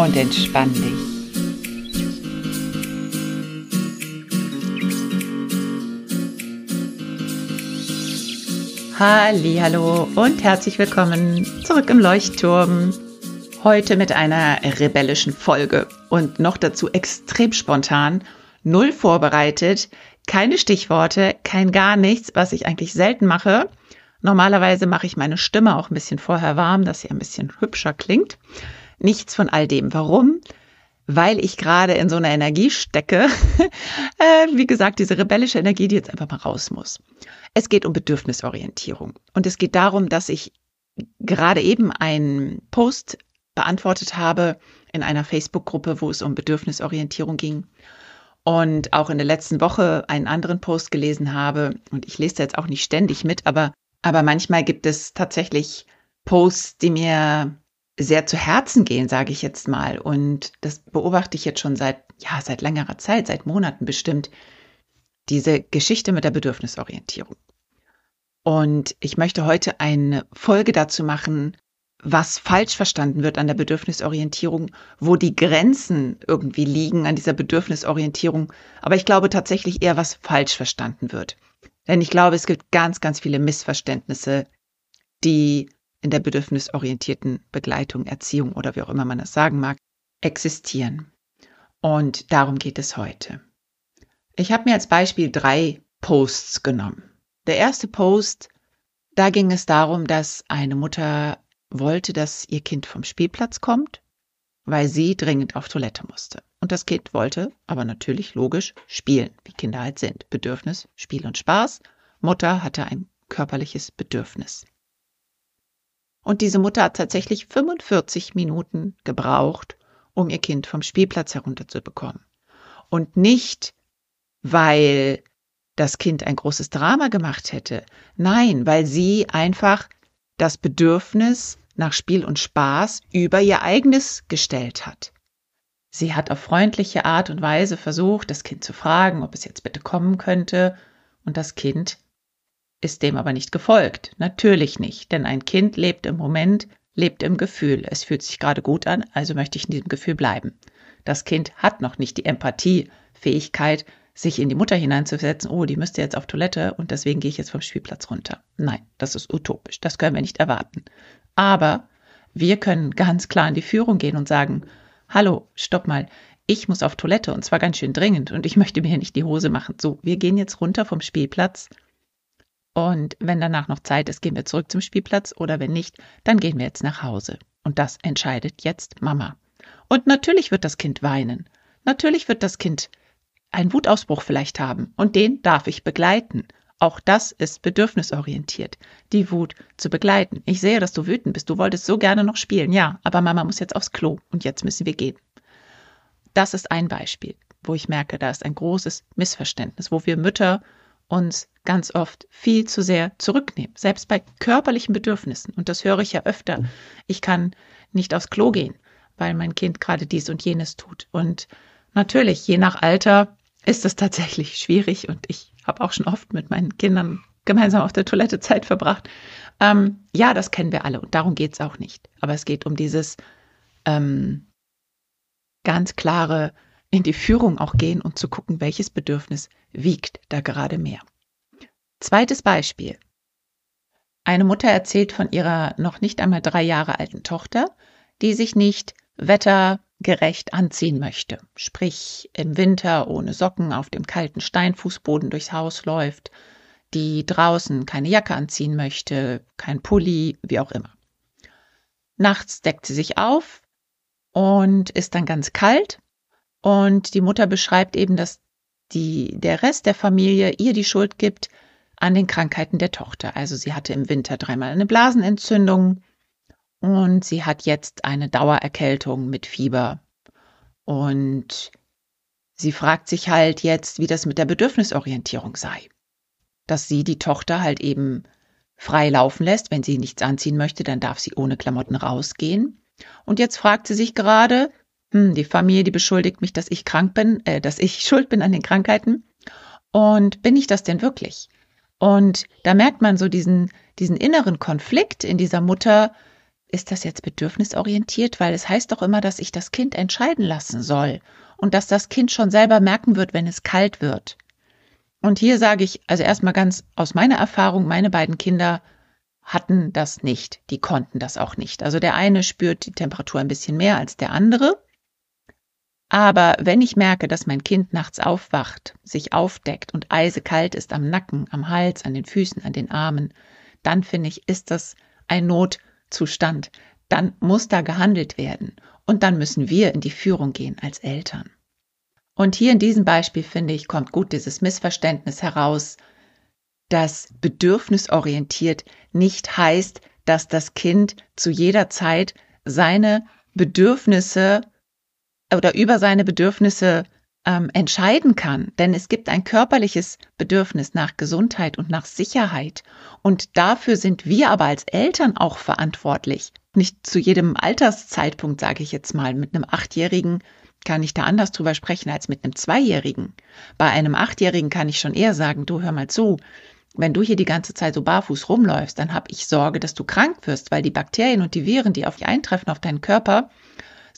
Und entspann dich. Hallo und herzlich willkommen zurück im Leuchtturm. Heute mit einer rebellischen Folge und noch dazu extrem spontan, null vorbereitet, keine Stichworte, kein gar nichts, was ich eigentlich selten mache. Normalerweise mache ich meine Stimme auch ein bisschen vorher warm, dass sie ein bisschen hübscher klingt. Nichts von all dem. Warum? Weil ich gerade in so einer Energie stecke. äh, wie gesagt, diese rebellische Energie, die jetzt einfach mal raus muss. Es geht um Bedürfnisorientierung. Und es geht darum, dass ich gerade eben einen Post beantwortet habe in einer Facebook-Gruppe, wo es um Bedürfnisorientierung ging. Und auch in der letzten Woche einen anderen Post gelesen habe. Und ich lese da jetzt auch nicht ständig mit, aber, aber manchmal gibt es tatsächlich Posts, die mir sehr zu Herzen gehen, sage ich jetzt mal. Und das beobachte ich jetzt schon seit, ja, seit längerer Zeit, seit Monaten bestimmt, diese Geschichte mit der Bedürfnisorientierung. Und ich möchte heute eine Folge dazu machen, was falsch verstanden wird an der Bedürfnisorientierung, wo die Grenzen irgendwie liegen an dieser Bedürfnisorientierung. Aber ich glaube tatsächlich eher, was falsch verstanden wird. Denn ich glaube, es gibt ganz, ganz viele Missverständnisse, die in der bedürfnisorientierten Begleitung, Erziehung oder wie auch immer man es sagen mag, existieren. Und darum geht es heute. Ich habe mir als Beispiel drei Posts genommen. Der erste Post, da ging es darum, dass eine Mutter wollte, dass ihr Kind vom Spielplatz kommt, weil sie dringend auf Toilette musste. Und das Kind wollte aber natürlich logisch spielen, wie Kinder halt sind. Bedürfnis, Spiel und Spaß. Mutter hatte ein körperliches Bedürfnis. Und diese Mutter hat tatsächlich 45 Minuten gebraucht, um ihr Kind vom Spielplatz herunterzubekommen. Und nicht, weil das Kind ein großes Drama gemacht hätte. Nein, weil sie einfach das Bedürfnis nach Spiel und Spaß über ihr eigenes gestellt hat. Sie hat auf freundliche Art und Weise versucht, das Kind zu fragen, ob es jetzt bitte kommen könnte, und das Kind ist dem aber nicht gefolgt. Natürlich nicht, denn ein Kind lebt im Moment, lebt im Gefühl. Es fühlt sich gerade gut an, also möchte ich in diesem Gefühl bleiben. Das Kind hat noch nicht die Empathiefähigkeit, sich in die Mutter hineinzusetzen, oh, die müsste jetzt auf Toilette und deswegen gehe ich jetzt vom Spielplatz runter. Nein, das ist utopisch. Das können wir nicht erwarten. Aber wir können ganz klar in die Führung gehen und sagen, hallo, stopp mal, ich muss auf Toilette und zwar ganz schön dringend und ich möchte mir hier nicht die Hose machen. So, wir gehen jetzt runter vom Spielplatz und wenn danach noch Zeit ist, gehen wir zurück zum Spielplatz oder wenn nicht, dann gehen wir jetzt nach Hause. Und das entscheidet jetzt Mama. Und natürlich wird das Kind weinen. Natürlich wird das Kind einen Wutausbruch vielleicht haben und den darf ich begleiten. Auch das ist bedürfnisorientiert, die Wut zu begleiten. Ich sehe, dass du wütend bist. Du wolltest so gerne noch spielen. Ja, aber Mama muss jetzt aufs Klo und jetzt müssen wir gehen. Das ist ein Beispiel, wo ich merke, da ist ein großes Missverständnis, wo wir Mütter uns ganz oft viel zu sehr zurücknehmen, selbst bei körperlichen Bedürfnissen. Und das höre ich ja öfter. Ich kann nicht aufs Klo gehen, weil mein Kind gerade dies und jenes tut. Und natürlich, je nach Alter ist es tatsächlich schwierig. Und ich habe auch schon oft mit meinen Kindern gemeinsam auf der Toilette Zeit verbracht. Ähm, ja, das kennen wir alle und darum geht es auch nicht. Aber es geht um dieses ähm, ganz klare in die Führung auch gehen und zu gucken, welches Bedürfnis wiegt da gerade mehr. Zweites Beispiel. Eine Mutter erzählt von ihrer noch nicht einmal drei Jahre alten Tochter, die sich nicht wettergerecht anziehen möchte, sprich im Winter ohne Socken auf dem kalten Steinfußboden durchs Haus läuft, die draußen keine Jacke anziehen möchte, kein Pulli, wie auch immer. Nachts deckt sie sich auf und ist dann ganz kalt und die Mutter beschreibt eben, dass die, der Rest der Familie ihr die Schuld gibt an den Krankheiten der Tochter. Also sie hatte im Winter dreimal eine Blasenentzündung und sie hat jetzt eine Dauererkältung mit Fieber. Und sie fragt sich halt jetzt, wie das mit der Bedürfnisorientierung sei. Dass sie die Tochter halt eben frei laufen lässt. Wenn sie nichts anziehen möchte, dann darf sie ohne Klamotten rausgehen. Und jetzt fragt sie sich gerade, hm, die Familie, die beschuldigt mich, dass ich krank bin, äh, dass ich schuld bin an den Krankheiten. Und bin ich das denn wirklich? Und da merkt man so diesen, diesen inneren Konflikt in dieser Mutter, ist das jetzt bedürfnisorientiert? Weil es heißt doch immer, dass ich das Kind entscheiden lassen soll und dass das Kind schon selber merken wird, wenn es kalt wird. Und hier sage ich, also erstmal ganz aus meiner Erfahrung, meine beiden Kinder hatten das nicht. Die konnten das auch nicht. Also der eine spürt die Temperatur ein bisschen mehr als der andere. Aber wenn ich merke, dass mein Kind nachts aufwacht, sich aufdeckt und eisekalt ist am Nacken, am Hals, an den Füßen, an den Armen, dann finde ich, ist das ein Not, Zustand, dann muss da gehandelt werden. Und dann müssen wir in die Führung gehen als Eltern. Und hier in diesem Beispiel, finde ich, kommt gut dieses Missverständnis heraus, dass bedürfnisorientiert nicht heißt, dass das Kind zu jeder Zeit seine Bedürfnisse oder über seine Bedürfnisse ähm, entscheiden kann. Denn es gibt ein körperliches Bedürfnis nach Gesundheit und nach Sicherheit. Und dafür sind wir aber als Eltern auch verantwortlich. Nicht zu jedem Alterszeitpunkt, sage ich jetzt mal. Mit einem Achtjährigen kann ich da anders drüber sprechen als mit einem Zweijährigen. Bei einem Achtjährigen kann ich schon eher sagen, du hör mal zu, wenn du hier die ganze Zeit so barfuß rumläufst, dann habe ich Sorge, dass du krank wirst, weil die Bakterien und die Viren, die auf dich eintreffen, auf deinen Körper,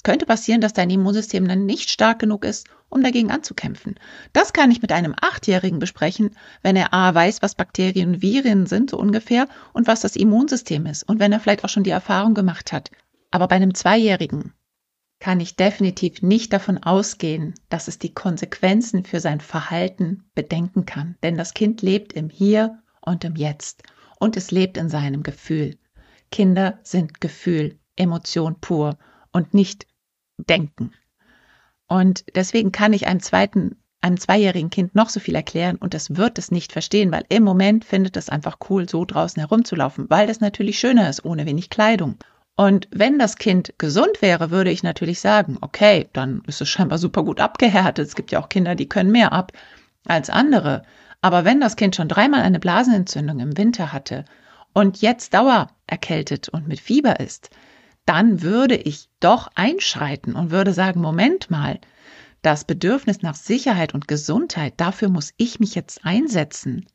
es könnte passieren, dass dein Immunsystem dann nicht stark genug ist, um dagegen anzukämpfen. Das kann ich mit einem Achtjährigen besprechen, wenn er A weiß, was Bakterien und Viren sind, so ungefähr, und was das Immunsystem ist, und wenn er vielleicht auch schon die Erfahrung gemacht hat. Aber bei einem Zweijährigen kann ich definitiv nicht davon ausgehen, dass es die Konsequenzen für sein Verhalten bedenken kann. Denn das Kind lebt im Hier und im Jetzt und es lebt in seinem Gefühl. Kinder sind Gefühl, Emotion pur und nicht denken. Und deswegen kann ich einem zweiten, einem zweijährigen Kind noch so viel erklären und es wird es nicht verstehen, weil im Moment findet es einfach cool, so draußen herumzulaufen, weil das natürlich schöner ist, ohne wenig Kleidung. Und wenn das Kind gesund wäre, würde ich natürlich sagen, okay, dann ist es scheinbar super gut abgehärtet. Es gibt ja auch Kinder, die können mehr ab als andere. Aber wenn das Kind schon dreimal eine Blasenentzündung im Winter hatte und jetzt dauererkältet und mit Fieber ist, dann würde ich doch einschreiten und würde sagen, Moment mal, das Bedürfnis nach Sicherheit und Gesundheit, dafür muss ich mich jetzt einsetzen.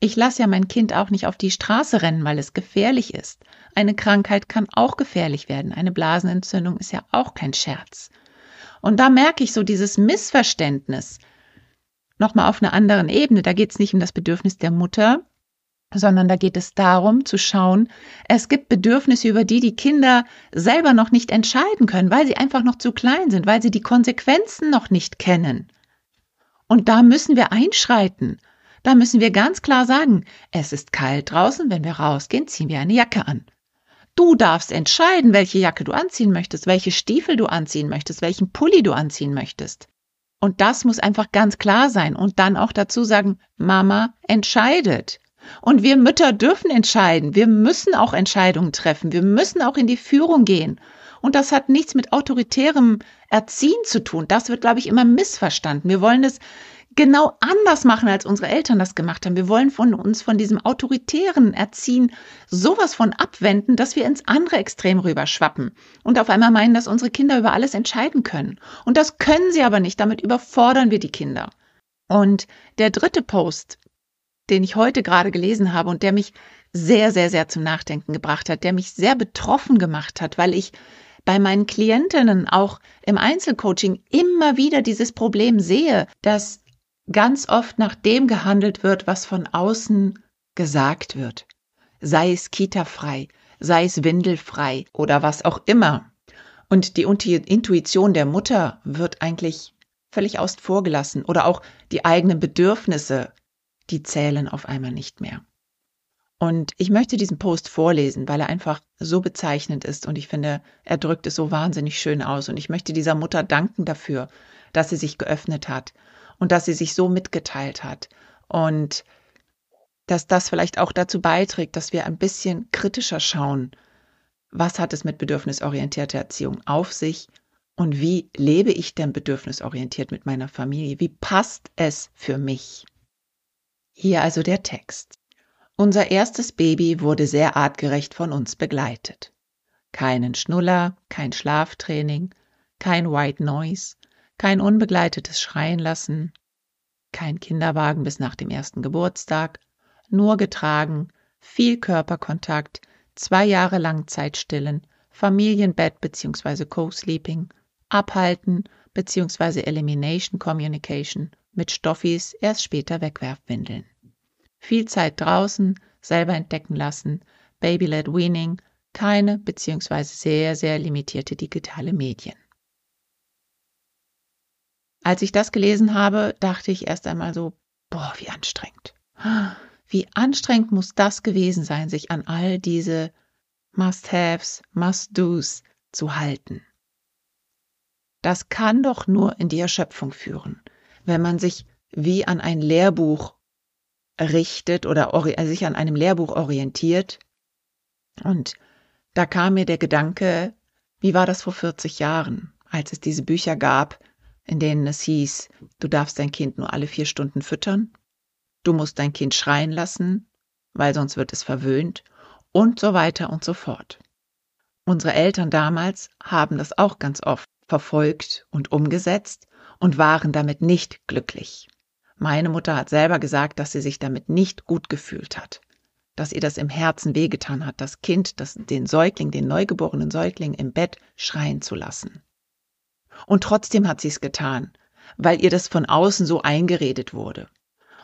Ich lasse ja mein Kind auch nicht auf die Straße rennen, weil es gefährlich ist. Eine Krankheit kann auch gefährlich werden. Eine Blasenentzündung ist ja auch kein Scherz. Und da merke ich so dieses Missverständnis. Nochmal auf einer anderen Ebene. Da geht es nicht um das Bedürfnis der Mutter, sondern da geht es darum zu schauen, es gibt Bedürfnisse, über die die Kinder selber noch nicht entscheiden können, weil sie einfach noch zu klein sind, weil sie die Konsequenzen noch nicht kennen. Und da müssen wir einschreiten. Da müssen wir ganz klar sagen, es ist kalt draußen, wenn wir rausgehen, ziehen wir eine Jacke an. Du darfst entscheiden, welche Jacke du anziehen möchtest, welche Stiefel du anziehen möchtest, welchen Pulli du anziehen möchtest. Und das muss einfach ganz klar sein und dann auch dazu sagen, Mama entscheidet. Und wir Mütter dürfen entscheiden. Wir müssen auch Entscheidungen treffen. Wir müssen auch in die Führung gehen. Und das hat nichts mit autoritärem Erziehen zu tun. Das wird, glaube ich, immer missverstanden. Wir wollen es genau anders machen, als unsere Eltern das gemacht haben. Wir wollen von uns von diesem autoritären Erziehen sowas von abwenden, dass wir ins andere Extrem rüberschwappen und auf einmal meinen, dass unsere Kinder über alles entscheiden können. Und das können sie aber nicht. Damit überfordern wir die Kinder. Und der dritte Post, den ich heute gerade gelesen habe und der mich sehr, sehr, sehr zum Nachdenken gebracht hat, der mich sehr betroffen gemacht hat, weil ich bei meinen Klientinnen auch im Einzelcoaching immer wieder dieses Problem sehe, dass ganz oft nach dem gehandelt wird, was von außen gesagt wird. Sei es kitafrei, sei es windelfrei oder was auch immer. Und die Intuition der Mutter wird eigentlich völlig außen vor gelassen oder auch die eigenen Bedürfnisse die zählen auf einmal nicht mehr. Und ich möchte diesen Post vorlesen, weil er einfach so bezeichnend ist und ich finde, er drückt es so wahnsinnig schön aus. Und ich möchte dieser Mutter danken dafür, dass sie sich geöffnet hat und dass sie sich so mitgeteilt hat. Und dass das vielleicht auch dazu beiträgt, dass wir ein bisschen kritischer schauen, was hat es mit bedürfnisorientierter Erziehung auf sich und wie lebe ich denn bedürfnisorientiert mit meiner Familie? Wie passt es für mich? Hier also der Text. Unser erstes Baby wurde sehr artgerecht von uns begleitet. Keinen Schnuller, kein Schlaftraining, kein White Noise, kein unbegleitetes Schreien lassen, kein Kinderwagen bis nach dem ersten Geburtstag, nur getragen, viel Körperkontakt, zwei Jahre Langzeitstillen, Familienbett bzw. Co-Sleeping, Abhalten bzw. Elimination Communication mit Stoffis erst später Wegwerfwindeln. Viel Zeit draußen, selber entdecken lassen, Baby-led Weaning, keine bzw. sehr, sehr limitierte digitale Medien. Als ich das gelesen habe, dachte ich erst einmal so, boah, wie anstrengend. Wie anstrengend muss das gewesen sein, sich an all diese Must-Haves, Must-Dos zu halten. Das kann doch nur in die Erschöpfung führen, wenn man sich wie an ein Lehrbuch richtet oder also sich an einem Lehrbuch orientiert. Und da kam mir der Gedanke, wie war das vor 40 Jahren, als es diese Bücher gab, in denen es hieß, du darfst dein Kind nur alle vier Stunden füttern, du musst dein Kind schreien lassen, weil sonst wird es verwöhnt und so weiter und so fort. Unsere Eltern damals haben das auch ganz oft verfolgt und umgesetzt und waren damit nicht glücklich. Meine Mutter hat selber gesagt, dass sie sich damit nicht gut gefühlt hat, dass ihr das im Herzen wehgetan hat, das Kind, das, den Säugling, den neugeborenen Säugling im Bett schreien zu lassen. Und trotzdem hat sie es getan, weil ihr das von außen so eingeredet wurde.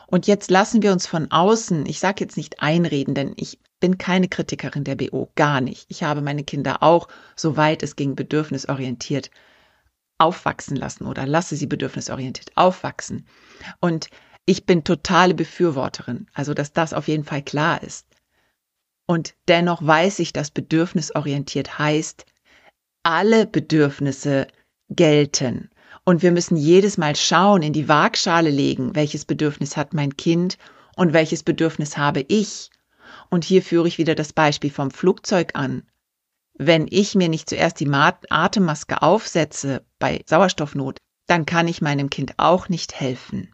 Und jetzt lassen wir uns von außen, ich sage jetzt nicht einreden, denn ich bin keine Kritikerin der BO, gar nicht. Ich habe meine Kinder auch, soweit es ging, bedürfnisorientiert aufwachsen lassen oder lasse sie bedürfnisorientiert aufwachsen. Und ich bin totale Befürworterin, also dass das auf jeden Fall klar ist. Und dennoch weiß ich, dass bedürfnisorientiert heißt, alle Bedürfnisse gelten. Und wir müssen jedes Mal schauen, in die Waagschale legen, welches Bedürfnis hat mein Kind und welches Bedürfnis habe ich. Und hier führe ich wieder das Beispiel vom Flugzeug an. Wenn ich mir nicht zuerst die Atemmaske aufsetze bei Sauerstoffnot, dann kann ich meinem Kind auch nicht helfen.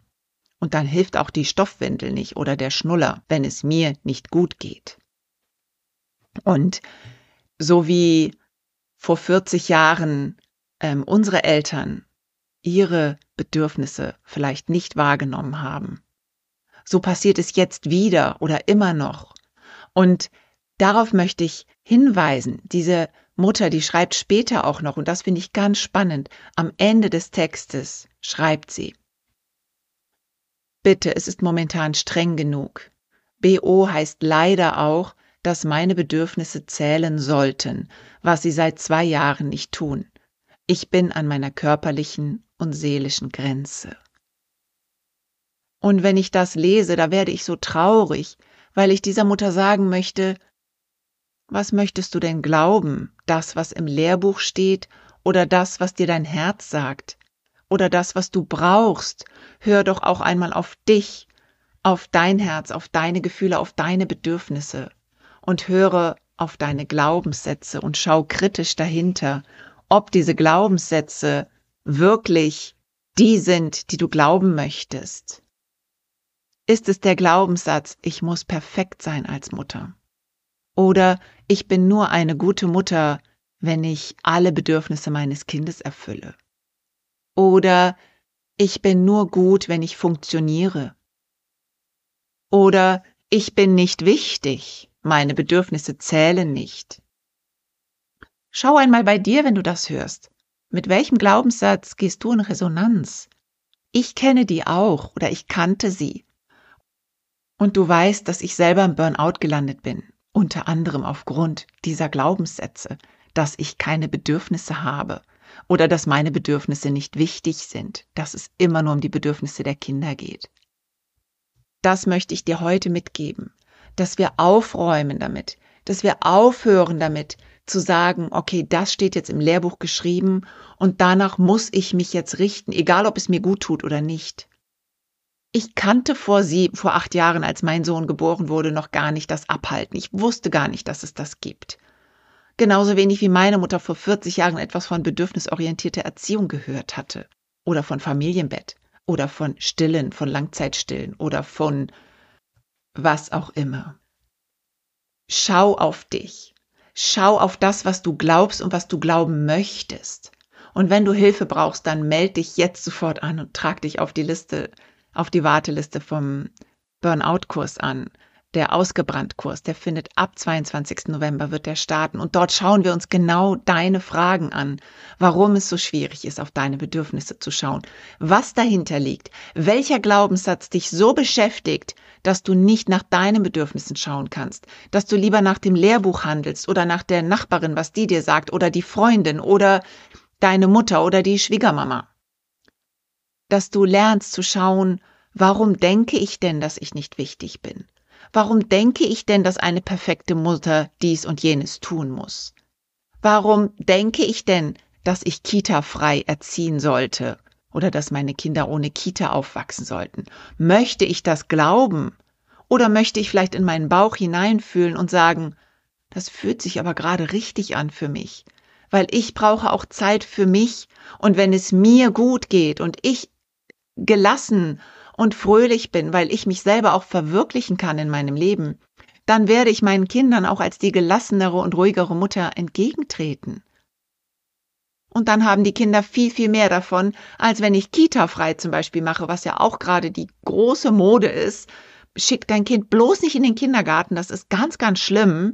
Und dann hilft auch die Stoffwindel nicht oder der Schnuller, wenn es mir nicht gut geht. Und so wie vor 40 Jahren ähm, unsere Eltern ihre Bedürfnisse vielleicht nicht wahrgenommen haben, so passiert es jetzt wieder oder immer noch. Und darauf möchte ich hinweisen. Diese Mutter, die schreibt später auch noch, und das finde ich ganz spannend, am Ende des Textes schreibt sie, Bitte, es ist momentan streng genug. BO heißt leider auch, dass meine Bedürfnisse zählen sollten, was sie seit zwei Jahren nicht tun. Ich bin an meiner körperlichen und seelischen Grenze. Und wenn ich das lese, da werde ich so traurig, weil ich dieser Mutter sagen möchte, was möchtest du denn glauben, das, was im Lehrbuch steht, oder das, was dir dein Herz sagt, oder das, was du brauchst? Hör doch auch einmal auf dich, auf dein Herz, auf deine Gefühle, auf deine Bedürfnisse und höre auf deine Glaubenssätze und schau kritisch dahinter, ob diese Glaubenssätze wirklich die sind, die du glauben möchtest. Ist es der Glaubenssatz, ich muss perfekt sein als Mutter? Oder ich bin nur eine gute Mutter, wenn ich alle Bedürfnisse meines Kindes erfülle. Oder ich bin nur gut, wenn ich funktioniere. Oder ich bin nicht wichtig, meine Bedürfnisse zählen nicht. Schau einmal bei dir, wenn du das hörst. Mit welchem Glaubenssatz gehst du in Resonanz? Ich kenne die auch oder ich kannte sie. Und du weißt, dass ich selber im Burnout gelandet bin unter anderem aufgrund dieser Glaubenssätze, dass ich keine Bedürfnisse habe oder dass meine Bedürfnisse nicht wichtig sind, dass es immer nur um die Bedürfnisse der Kinder geht. Das möchte ich dir heute mitgeben, dass wir aufräumen damit, dass wir aufhören damit zu sagen, okay, das steht jetzt im Lehrbuch geschrieben und danach muss ich mich jetzt richten, egal ob es mir gut tut oder nicht. Ich kannte vor sie, vor acht Jahren, als mein Sohn geboren wurde, noch gar nicht das Abhalten. Ich wusste gar nicht, dass es das gibt. Genauso wenig wie meine Mutter vor 40 Jahren etwas von bedürfnisorientierter Erziehung gehört hatte. Oder von Familienbett. Oder von Stillen, von Langzeitstillen. Oder von was auch immer. Schau auf dich. Schau auf das, was du glaubst und was du glauben möchtest. Und wenn du Hilfe brauchst, dann melde dich jetzt sofort an und trag dich auf die Liste, auf die Warteliste vom Burnout-Kurs an. Der Ausgebrannt-Kurs, der findet ab 22. November wird der starten. Und dort schauen wir uns genau deine Fragen an, warum es so schwierig ist, auf deine Bedürfnisse zu schauen, was dahinter liegt, welcher Glaubenssatz dich so beschäftigt, dass du nicht nach deinen Bedürfnissen schauen kannst, dass du lieber nach dem Lehrbuch handelst oder nach der Nachbarin, was die dir sagt, oder die Freundin oder deine Mutter oder die Schwiegermama. Dass du lernst zu schauen, warum denke ich denn, dass ich nicht wichtig bin? Warum denke ich denn, dass eine perfekte Mutter dies und jenes tun muss? Warum denke ich denn, dass ich Kita-frei erziehen sollte oder dass meine Kinder ohne Kita aufwachsen sollten? Möchte ich das glauben? Oder möchte ich vielleicht in meinen Bauch hineinfühlen und sagen, das fühlt sich aber gerade richtig an für mich, weil ich brauche auch Zeit für mich und wenn es mir gut geht und ich gelassen und fröhlich bin, weil ich mich selber auch verwirklichen kann in meinem Leben, dann werde ich meinen Kindern auch als die gelassenere und ruhigere Mutter entgegentreten. Und dann haben die Kinder viel, viel mehr davon, als wenn ich Kita-frei zum Beispiel mache, was ja auch gerade die große Mode ist. Schick dein Kind bloß nicht in den Kindergarten, das ist ganz, ganz schlimm.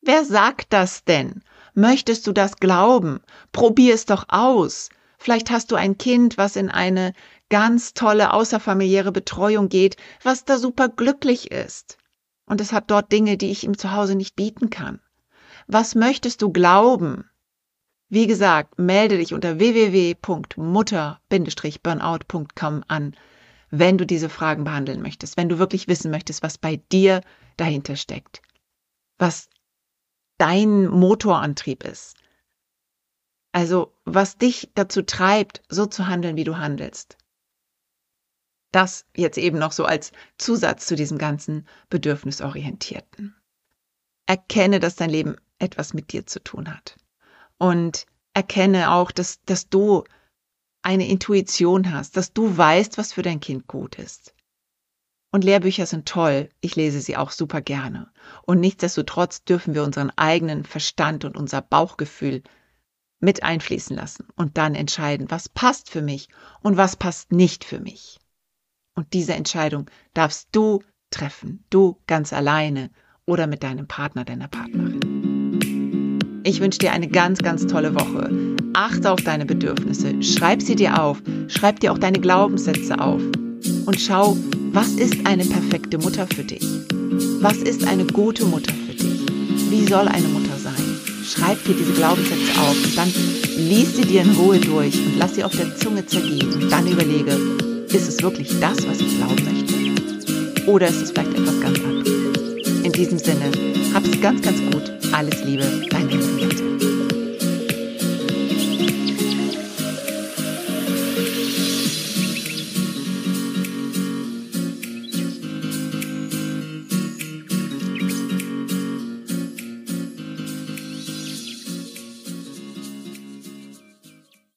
Wer sagt das denn? Möchtest du das glauben? Probier es doch aus. Vielleicht hast du ein Kind, was in eine ganz tolle außerfamiliäre Betreuung geht, was da super glücklich ist. Und es hat dort Dinge, die ich ihm zu Hause nicht bieten kann. Was möchtest du glauben? Wie gesagt, melde dich unter www.mutter-burnout.com an, wenn du diese Fragen behandeln möchtest, wenn du wirklich wissen möchtest, was bei dir dahinter steckt, was dein Motorantrieb ist. Also, was dich dazu treibt, so zu handeln, wie du handelst. Das jetzt eben noch so als Zusatz zu diesem ganzen Bedürfnisorientierten. Erkenne, dass dein Leben etwas mit dir zu tun hat und erkenne auch, dass, dass du eine Intuition hast, dass du weißt, was für dein Kind gut ist. Und Lehrbücher sind toll, ich lese sie auch super gerne. Und nichtsdestotrotz dürfen wir unseren eigenen Verstand und unser Bauchgefühl mit einfließen lassen und dann entscheiden, was passt für mich und was passt nicht für mich. Und diese Entscheidung darfst du treffen, du ganz alleine oder mit deinem Partner, deiner Partnerin. Ich wünsche dir eine ganz, ganz tolle Woche. Achte auf deine Bedürfnisse, schreib sie dir auf, schreib dir auch deine Glaubenssätze auf und schau, was ist eine perfekte Mutter für dich? Was ist eine gute Mutter für dich? Wie soll eine Mutter sein? Schreib dir diese Glaubenssätze auf und dann lies sie dir in Ruhe durch und lass sie auf der Zunge zergehen und dann überlege, ist es wirklich das, was ich glauben möchte? Oder ist es vielleicht etwas ganz anderes? In diesem Sinne, hab's ganz, ganz gut. Alles Liebe, dein Henriette.